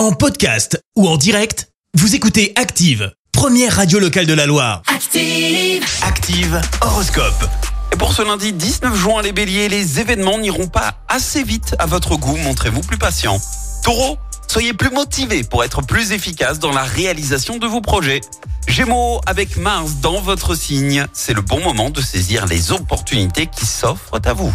En podcast ou en direct, vous écoutez Active, première radio locale de la Loire. Active. Active Horoscope. Et pour ce lundi 19 juin, les béliers, les événements n'iront pas assez vite à votre goût. Montrez-vous plus patient. Taureau, soyez plus motivé pour être plus efficace dans la réalisation de vos projets. Gémeaux, avec Mars dans votre signe, c'est le bon moment de saisir les opportunités qui s'offrent à vous.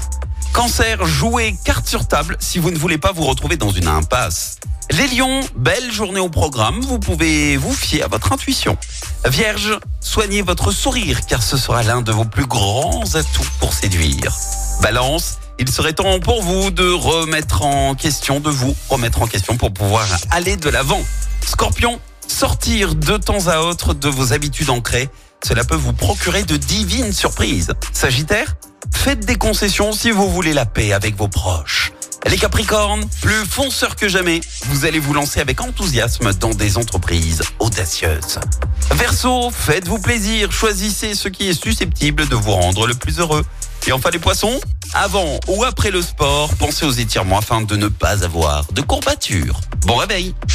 Cancer, jouez carte sur table si vous ne voulez pas vous retrouver dans une impasse. Les lions, belle journée au programme, vous pouvez vous fier à votre intuition. Vierge, soignez votre sourire car ce sera l'un de vos plus grands atouts pour séduire. Balance, il serait temps pour vous de remettre en question, de vous remettre en question pour pouvoir aller de l'avant. Scorpion, sortir de temps à autre de vos habitudes ancrées, cela peut vous procurer de divines surprises. Sagittaire, faites des concessions si vous voulez la paix avec vos proches. Les Capricornes, plus fonceurs que jamais, vous allez vous lancer avec enthousiasme dans des entreprises audacieuses. Verseau, faites-vous plaisir, choisissez ce qui est susceptible de vous rendre le plus heureux. Et enfin les poissons, avant ou après le sport, pensez aux étirements afin de ne pas avoir de courbatures. Bon réveil